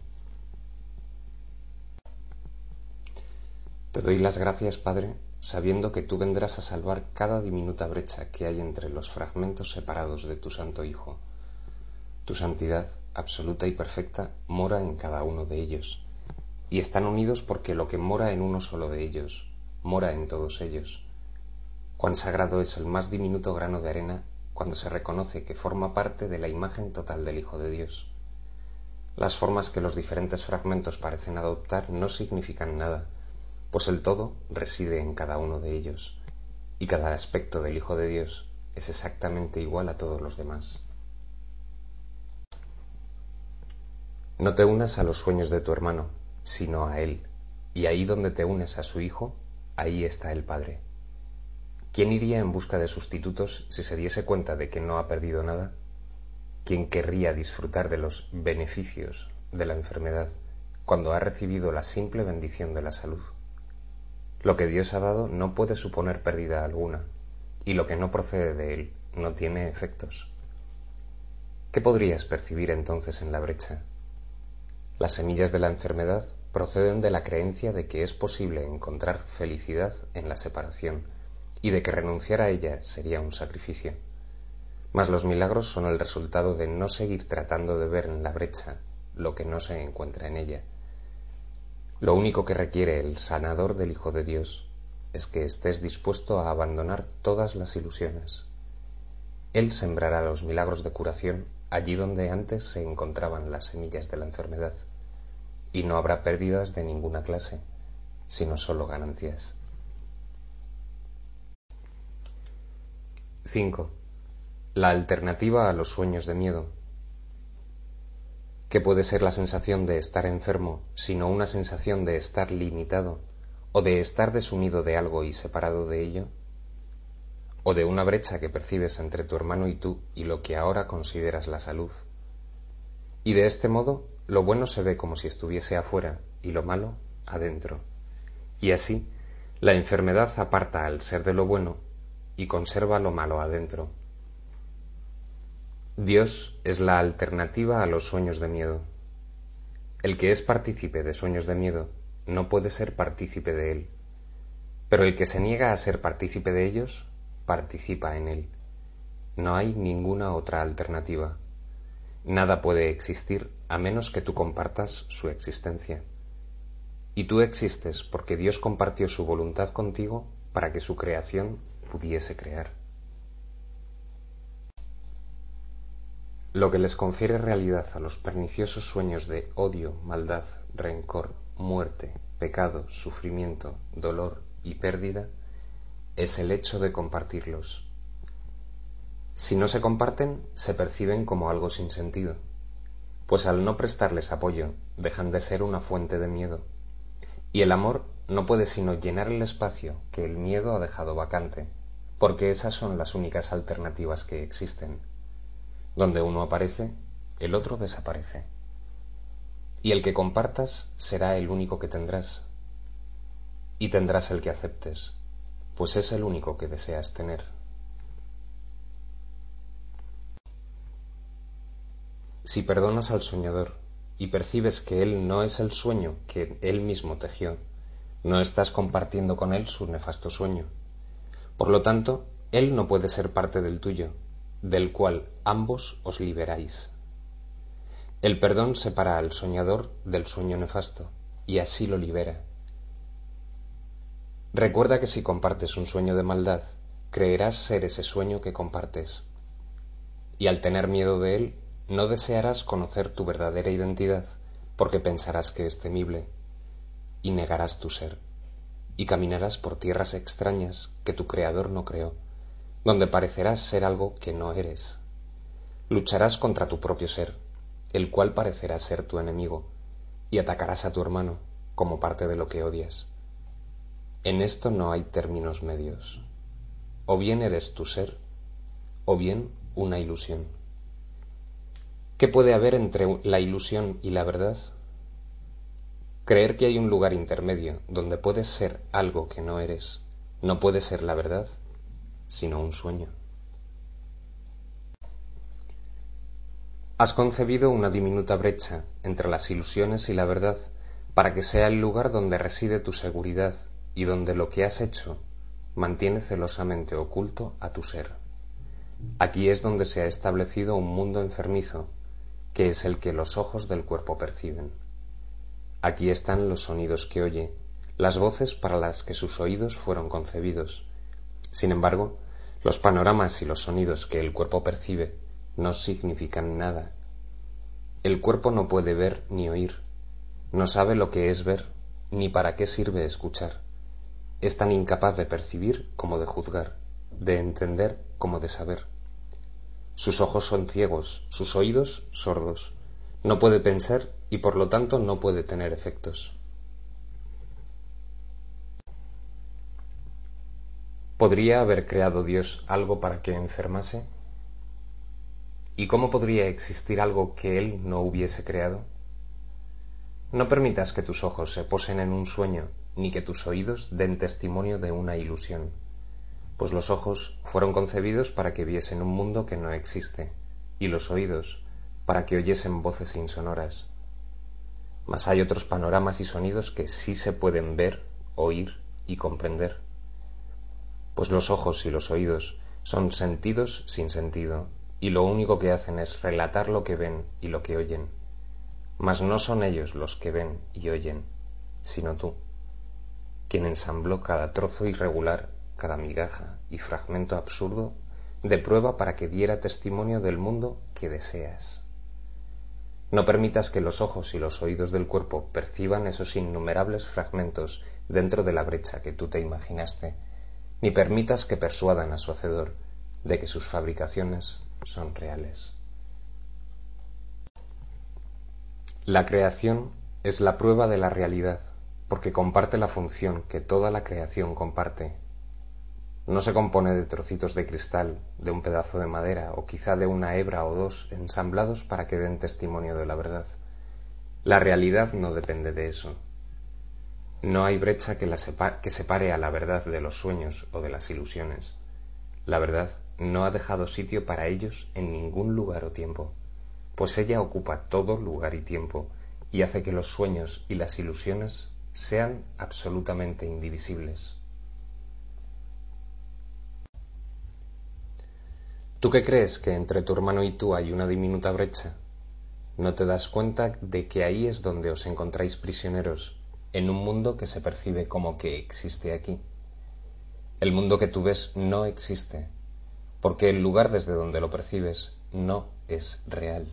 Te doy las gracias, Padre, sabiendo que tú vendrás a salvar cada diminuta brecha que hay entre los fragmentos separados de tu Santo Hijo. Tu santidad, absoluta y perfecta, mora en cada uno de ellos, y están unidos porque lo que mora en uno solo de ellos, mora en todos ellos. Cuán sagrado es el más diminuto grano de arena cuando se reconoce que forma parte de la imagen total del Hijo de Dios. Las formas que los diferentes fragmentos parecen adoptar no significan nada, pues el todo reside en cada uno de ellos, y cada aspecto del Hijo de Dios es exactamente igual a todos los demás. No te unas a los sueños de tu hermano, sino a Él, y ahí donde te unes a su Hijo, ahí está el Padre. ¿Quién iría en busca de sustitutos si se diese cuenta de que no ha perdido nada? ¿Quién querría disfrutar de los beneficios de la enfermedad cuando ha recibido la simple bendición de la salud? Lo que Dios ha dado no puede suponer pérdida alguna, y lo que no procede de Él no tiene efectos. ¿Qué podrías percibir entonces en la brecha? Las semillas de la enfermedad proceden de la creencia de que es posible encontrar felicidad en la separación y de que renunciar a ella sería un sacrificio. Mas los milagros son el resultado de no seguir tratando de ver en la brecha lo que no se encuentra en ella. Lo único que requiere el sanador del Hijo de Dios es que estés dispuesto a abandonar todas las ilusiones. Él sembrará los milagros de curación allí donde antes se encontraban las semillas de la enfermedad, y no habrá pérdidas de ninguna clase, sino solo ganancias. 5. La alternativa a los sueños de miedo. ¿Qué puede ser la sensación de estar enfermo sino una sensación de estar limitado o de estar desunido de algo y separado de ello? ¿O de una brecha que percibes entre tu hermano y tú y lo que ahora consideras la salud? Y de este modo lo bueno se ve como si estuviese afuera y lo malo adentro. Y así la enfermedad aparta al ser de lo bueno y conserva lo malo adentro. Dios es la alternativa a los sueños de miedo. El que es partícipe de sueños de miedo no puede ser partícipe de él, pero el que se niega a ser partícipe de ellos participa en él. No hay ninguna otra alternativa. Nada puede existir a menos que tú compartas su existencia. Y tú existes porque Dios compartió su voluntad contigo para que su creación pudiese crear. Lo que les confiere realidad a los perniciosos sueños de odio, maldad, rencor, muerte, pecado, sufrimiento, dolor y pérdida es el hecho de compartirlos. Si no se comparten, se perciben como algo sin sentido, pues al no prestarles apoyo dejan de ser una fuente de miedo, y el amor no puede sino llenar el espacio que el miedo ha dejado vacante porque esas son las únicas alternativas que existen. Donde uno aparece, el otro desaparece. Y el que compartas será el único que tendrás. Y tendrás el que aceptes, pues es el único que deseas tener. Si perdonas al soñador y percibes que él no es el sueño que él mismo tejió, no estás compartiendo con él su nefasto sueño por lo tanto, él no puede ser parte del tuyo, del cual ambos os liberáis. El perdón separa al soñador del sueño nefasto, y así lo libera. Recuerda que si compartes un sueño de maldad, creerás ser ese sueño que compartes. Y al tener miedo de él, no desearás conocer tu verdadera identidad, porque pensarás que es temible, y negarás tu ser y caminarás por tierras extrañas que tu Creador no creó, donde parecerás ser algo que no eres. Lucharás contra tu propio ser, el cual parecerá ser tu enemigo, y atacarás a tu hermano como parte de lo que odias. En esto no hay términos medios. O bien eres tu ser, o bien una ilusión. ¿Qué puede haber entre la ilusión y la verdad? Creer que hay un lugar intermedio donde puedes ser algo que no eres no puede ser la verdad, sino un sueño. Has concebido una diminuta brecha entre las ilusiones y la verdad para que sea el lugar donde reside tu seguridad y donde lo que has hecho mantiene celosamente oculto a tu ser. Aquí es donde se ha establecido un mundo enfermizo, que es el que los ojos del cuerpo perciben. Aquí están los sonidos que oye, las voces para las que sus oídos fueron concebidos. Sin embargo, los panoramas y los sonidos que el cuerpo percibe no significan nada. El cuerpo no puede ver ni oír, no sabe lo que es ver, ni para qué sirve escuchar. Es tan incapaz de percibir como de juzgar, de entender como de saber. Sus ojos son ciegos, sus oídos sordos. No puede pensar y por lo tanto no puede tener efectos. ¿Podría haber creado Dios algo para que enfermase? ¿Y cómo podría existir algo que Él no hubiese creado? No permitas que tus ojos se posen en un sueño, ni que tus oídos den testimonio de una ilusión pues los ojos fueron concebidos para que viesen un mundo que no existe, y los oídos para que oyesen voces insonoras. Mas hay otros panoramas y sonidos que sí se pueden ver, oír y comprender. Pues los ojos y los oídos son sentidos sin sentido, y lo único que hacen es relatar lo que ven y lo que oyen. Mas no son ellos los que ven y oyen, sino tú, quien ensambló cada trozo irregular, cada migaja y fragmento absurdo de prueba para que diera testimonio del mundo que deseas. No permitas que los ojos y los oídos del cuerpo perciban esos innumerables fragmentos dentro de la brecha que tú te imaginaste, ni permitas que persuadan a su hacedor de que sus fabricaciones son reales. La creación es la prueba de la realidad, porque comparte la función que toda la creación comparte. No se compone de trocitos de cristal, de un pedazo de madera o quizá de una hebra o dos ensamblados para que den testimonio de la verdad. La realidad no depende de eso. No hay brecha que, que separe a la verdad de los sueños o de las ilusiones. La verdad no ha dejado sitio para ellos en ningún lugar o tiempo pues ella ocupa todo lugar y tiempo y hace que los sueños y las ilusiones sean absolutamente indivisibles. ¿Tú qué crees que entre tu hermano y tú hay una diminuta brecha? ¿No te das cuenta de que ahí es donde os encontráis prisioneros, en un mundo que se percibe como que existe aquí? El mundo que tú ves no existe, porque el lugar desde donde lo percibes no es real.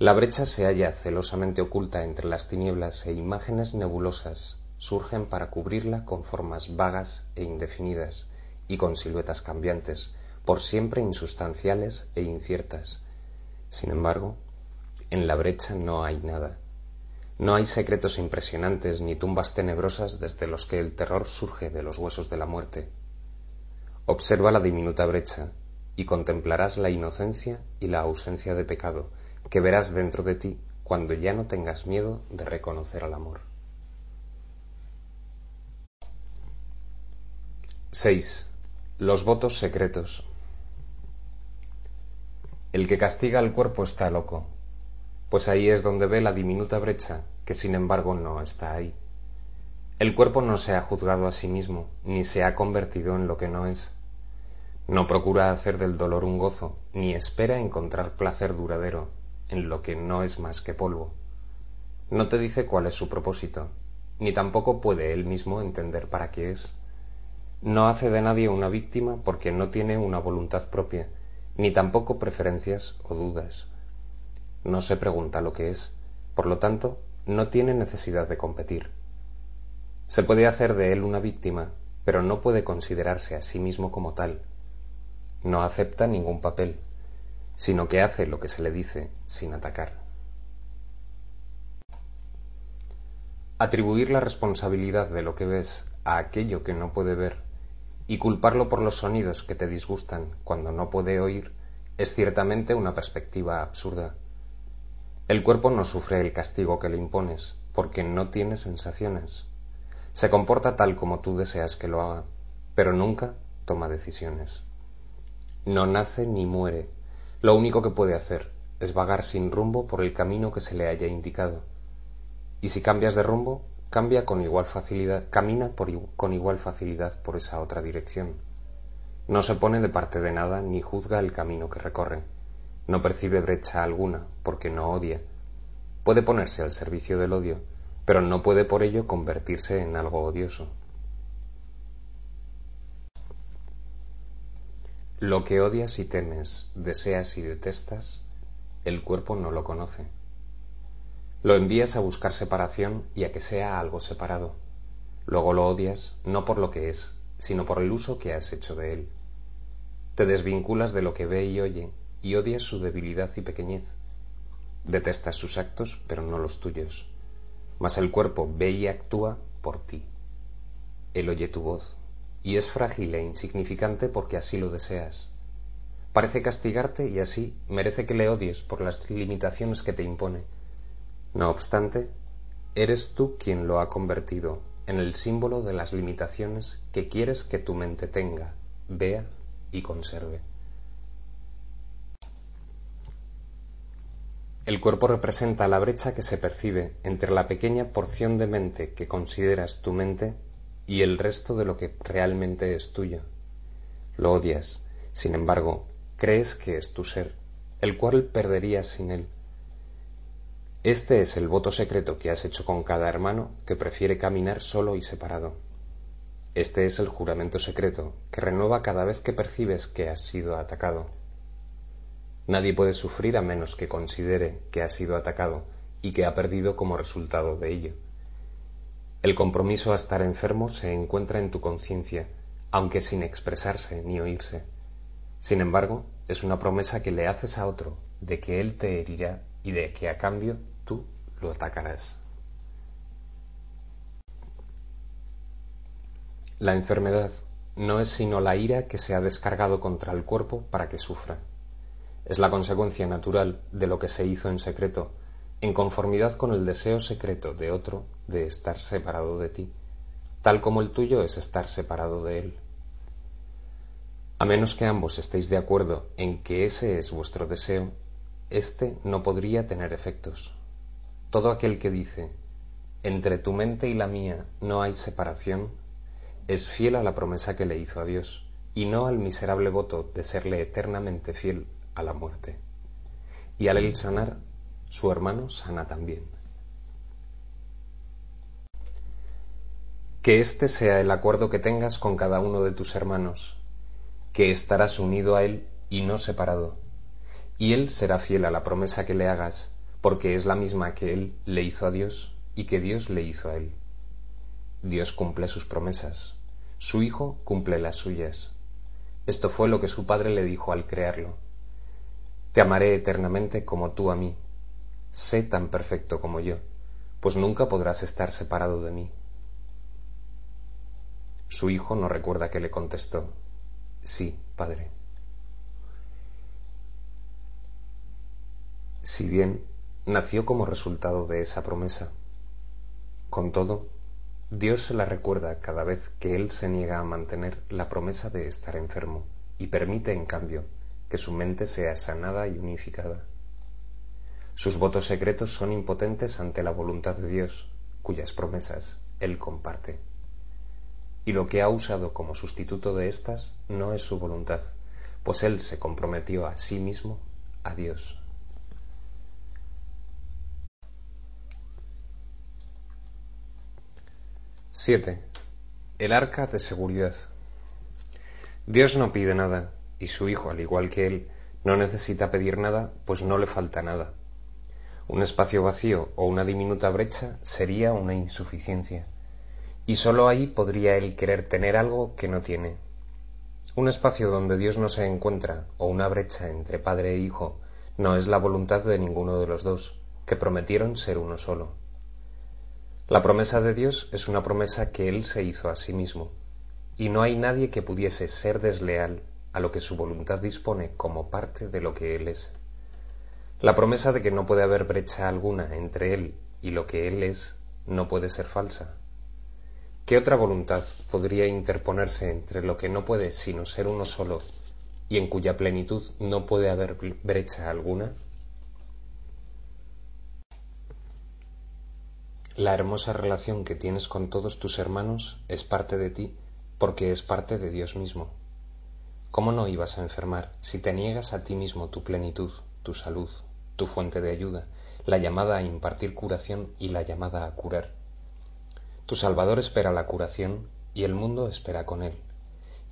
La brecha se halla celosamente oculta entre las tinieblas e imágenes nebulosas surgen para cubrirla con formas vagas e indefinidas y con siluetas cambiantes, por siempre insustanciales e inciertas. Sin embargo, en la brecha no hay nada. No hay secretos impresionantes ni tumbas tenebrosas desde los que el terror surge de los huesos de la muerte. Observa la diminuta brecha y contemplarás la inocencia y la ausencia de pecado que verás dentro de ti cuando ya no tengas miedo de reconocer al amor. 6. Los votos secretos. El que castiga al cuerpo está loco, pues ahí es donde ve la diminuta brecha que sin embargo no está ahí. El cuerpo no se ha juzgado a sí mismo, ni se ha convertido en lo que no es. No procura hacer del dolor un gozo, ni espera encontrar placer duradero, en lo que no es más que polvo. No te dice cuál es su propósito, ni tampoco puede él mismo entender para qué es. No hace de nadie una víctima porque no tiene una voluntad propia, ni tampoco preferencias o dudas. No se pregunta lo que es, por lo tanto, no tiene necesidad de competir. Se puede hacer de él una víctima, pero no puede considerarse a sí mismo como tal. No acepta ningún papel, sino que hace lo que se le dice sin atacar. Atribuir la responsabilidad de lo que ves a aquello que no puede ver y culparlo por los sonidos que te disgustan cuando no puede oír es ciertamente una perspectiva absurda. El cuerpo no sufre el castigo que le impones porque no tiene sensaciones. Se comporta tal como tú deseas que lo haga, pero nunca toma decisiones. No nace ni muere, lo único que puede hacer es vagar sin rumbo por el camino que se le haya indicado. Y si cambias de rumbo, cambia con igual facilidad, camina con igual facilidad por esa otra dirección. No se pone de parte de nada ni juzga el camino que recorre. No percibe brecha alguna porque no odia. Puede ponerse al servicio del odio, pero no puede por ello convertirse en algo odioso. Lo que odias y temes, deseas y detestas, el cuerpo no lo conoce. Lo envías a buscar separación y a que sea algo separado. Luego lo odias no por lo que es, sino por el uso que has hecho de él. Te desvinculas de lo que ve y oye y odias su debilidad y pequeñez. Detestas sus actos, pero no los tuyos. Mas el cuerpo ve y actúa por ti. Él oye tu voz, y es frágil e insignificante porque así lo deseas. Parece castigarte y así merece que le odies por las limitaciones que te impone. No obstante, eres tú quien lo ha convertido en el símbolo de las limitaciones que quieres que tu mente tenga, vea y conserve. El cuerpo representa la brecha que se percibe entre la pequeña porción de mente que consideras tu mente y el resto de lo que realmente es tuyo. Lo odias, sin embargo, crees que es tu ser, el cual perderías sin él. Este es el voto secreto que has hecho con cada hermano que prefiere caminar solo y separado. Este es el juramento secreto que renueva cada vez que percibes que has sido atacado. Nadie puede sufrir a menos que considere que ha sido atacado y que ha perdido como resultado de ello. El compromiso a estar enfermo se encuentra en tu conciencia, aunque sin expresarse ni oírse. Sin embargo, es una promesa que le haces a otro de que él te herirá y de que a cambio tú lo atacarás. La enfermedad no es sino la ira que se ha descargado contra el cuerpo para que sufra es la consecuencia natural de lo que se hizo en secreto, en conformidad con el deseo secreto de otro de estar separado de ti, tal como el tuyo es estar separado de él. A menos que ambos estéis de acuerdo en que ese es vuestro deseo, éste no podría tener efectos. Todo aquel que dice, entre tu mente y la mía no hay separación, es fiel a la promesa que le hizo a Dios, y no al miserable voto de serle eternamente fiel a la muerte. Y al él sanar, su hermano sana también. Que este sea el acuerdo que tengas con cada uno de tus hermanos, que estarás unido a él y no separado, y él será fiel a la promesa que le hagas, porque es la misma que él le hizo a Dios y que Dios le hizo a él. Dios cumple sus promesas, su Hijo cumple las suyas. Esto fue lo que su Padre le dijo al crearlo. Te amaré eternamente como tú a mí. Sé tan perfecto como yo, pues nunca podrás estar separado de mí. Su hijo no recuerda que le contestó, sí, Padre. Si bien nació como resultado de esa promesa, con todo, Dios se la recuerda cada vez que Él se niega a mantener la promesa de estar enfermo y permite, en cambio, que su mente sea sanada y unificada. Sus votos secretos son impotentes ante la voluntad de Dios, cuyas promesas Él comparte. Y lo que ha usado como sustituto de éstas no es su voluntad, pues Él se comprometió a sí mismo a Dios. Siete. El arca de seguridad. Dios no pide nada, y su hijo, al igual que él, no necesita pedir nada, pues no le falta nada. Un espacio vacío o una diminuta brecha sería una insuficiencia, y sólo ahí podría él querer tener algo que no tiene. Un espacio donde Dios no se encuentra, o una brecha entre padre e hijo, no es la voluntad de ninguno de los dos, que prometieron ser uno solo. La promesa de Dios es una promesa que Él se hizo a sí mismo, y no hay nadie que pudiese ser desleal a lo que su voluntad dispone como parte de lo que Él es. La promesa de que no puede haber brecha alguna entre Él y lo que Él es no puede ser falsa. ¿Qué otra voluntad podría interponerse entre lo que no puede sino ser uno solo y en cuya plenitud no puede haber brecha alguna? La hermosa relación que tienes con todos tus hermanos es parte de ti porque es parte de Dios mismo. ¿Cómo no ibas a enfermar si te niegas a ti mismo tu plenitud, tu salud, tu fuente de ayuda, la llamada a impartir curación y la llamada a curar? Tu Salvador espera la curación y el mundo espera con él.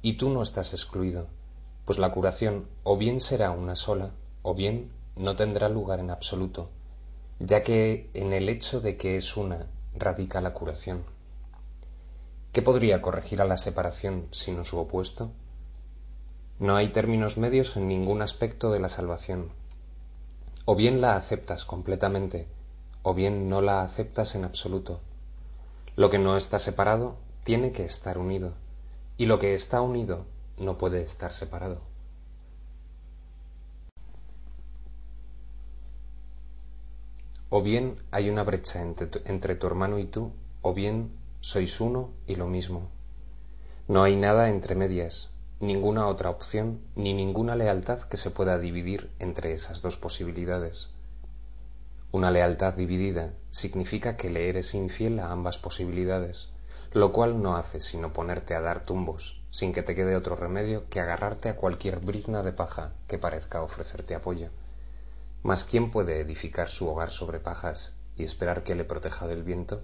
Y tú no estás excluido, pues la curación o bien será una sola, o bien no tendrá lugar en absoluto, ya que en el hecho de que es una radica la curación. ¿Qué podría corregir a la separación sino su opuesto? No hay términos medios en ningún aspecto de la salvación. O bien la aceptas completamente, o bien no la aceptas en absoluto. Lo que no está separado tiene que estar unido, y lo que está unido no puede estar separado. O bien hay una brecha entre tu, hermano y tú, o bien sois uno y lo mismo. No hay nada entre medias, ninguna otra opción, ni ninguna lealtad que se pueda dividir entre esas dos posibilidades. Una lealtad dividida significa que le eres infiel a ambas posibilidades, lo cual no hace sino ponerte a dar tumbos, sin que te quede otro remedio que agarrarte a cualquier brizna de paja que parezca ofrecerte apoyo. Mas ¿quién puede edificar su hogar sobre pajas y esperar que le proteja del viento?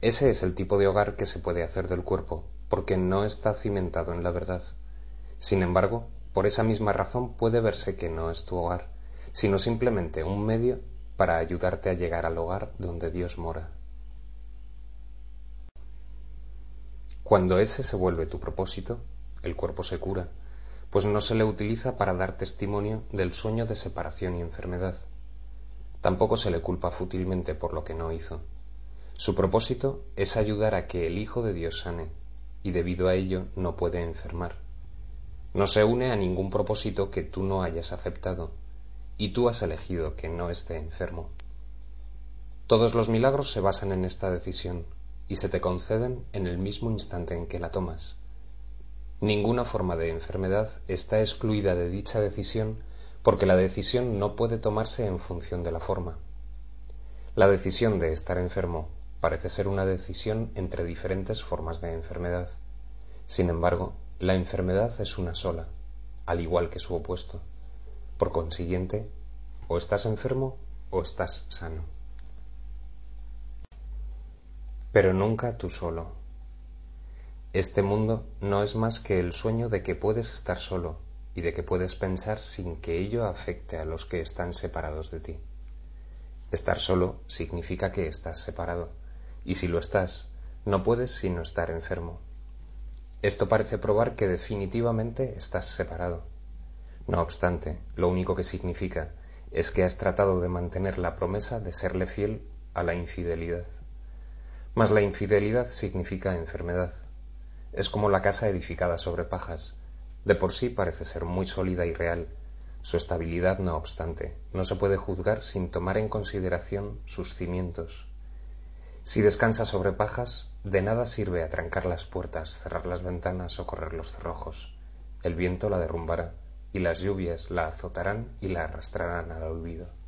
Ese es el tipo de hogar que se puede hacer del cuerpo, porque no está cimentado en la verdad. Sin embargo, por esa misma razón puede verse que no es tu hogar, sino simplemente un medio para ayudarte a llegar al hogar donde Dios mora. Cuando ese se vuelve tu propósito, el cuerpo se cura, pues no se le utiliza para dar testimonio del sueño de separación y enfermedad. Tampoco se le culpa fútilmente por lo que no hizo. Su propósito es ayudar a que el Hijo de Dios sane, y debido a ello no puede enfermar. No se une a ningún propósito que tú no hayas aceptado, y tú has elegido que no esté enfermo. Todos los milagros se basan en esta decisión, y se te conceden en el mismo instante en que la tomas. Ninguna forma de enfermedad está excluida de dicha decisión porque la decisión no puede tomarse en función de la forma. La decisión de estar enfermo parece ser una decisión entre diferentes formas de enfermedad. Sin embargo, la enfermedad es una sola, al igual que su opuesto. Por consiguiente, o estás enfermo o estás sano. Pero nunca tú solo. Este mundo no es más que el sueño de que puedes estar solo y de que puedes pensar sin que ello afecte a los que están separados de ti. Estar solo significa que estás separado, y si lo estás, no puedes sino estar enfermo. Esto parece probar que definitivamente estás separado. No obstante, lo único que significa es que has tratado de mantener la promesa de serle fiel a la infidelidad. Mas la infidelidad significa enfermedad, es como la casa edificada sobre pajas. De por sí parece ser muy sólida y real. Su estabilidad, no obstante, no se puede juzgar sin tomar en consideración sus cimientos. Si descansa sobre pajas, de nada sirve atrancar las puertas, cerrar las ventanas o correr los cerrojos. El viento la derrumbará y las lluvias la azotarán y la arrastrarán al olvido.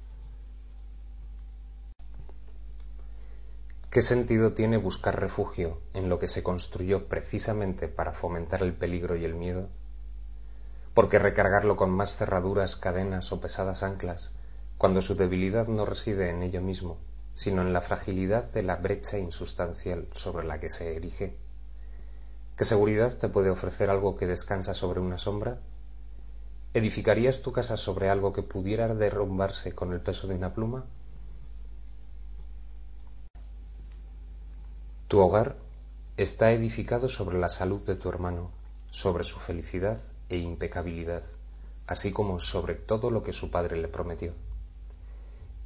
¿Qué sentido tiene buscar refugio en lo que se construyó precisamente para fomentar el peligro y el miedo? ¿Por qué recargarlo con más cerraduras, cadenas o pesadas anclas, cuando su debilidad no reside en ello mismo, sino en la fragilidad de la brecha insustancial sobre la que se erige? ¿Qué seguridad te puede ofrecer algo que descansa sobre una sombra? ¿Edificarías tu casa sobre algo que pudiera derrumbarse con el peso de una pluma? Tu hogar está edificado sobre la salud de tu hermano, sobre su felicidad e impecabilidad, así como sobre todo lo que su padre le prometió.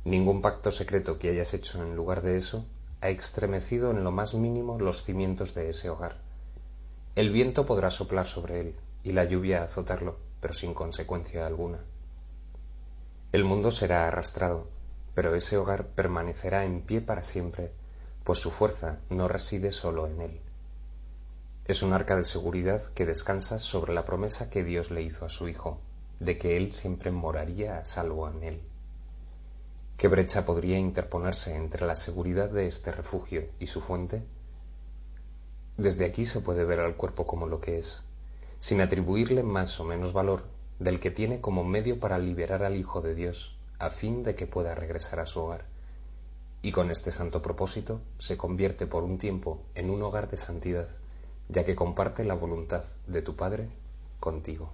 Ningún pacto secreto que hayas hecho en lugar de eso ha extremecido en lo más mínimo los cimientos de ese hogar. El viento podrá soplar sobre él y la lluvia azotarlo, pero sin consecuencia alguna. El mundo será arrastrado, pero ese hogar permanecerá en pie para siempre pues su fuerza no reside solo en él. Es un arca de seguridad que descansa sobre la promesa que Dios le hizo a su Hijo, de que Él siempre moraría a salvo en él. ¿Qué brecha podría interponerse entre la seguridad de este refugio y su fuente? Desde aquí se puede ver al cuerpo como lo que es, sin atribuirle más o menos valor del que tiene como medio para liberar al Hijo de Dios, a fin de que pueda regresar a su hogar y con este santo propósito se convierte por un tiempo en un hogar de santidad, ya que comparte la voluntad de tu Padre contigo.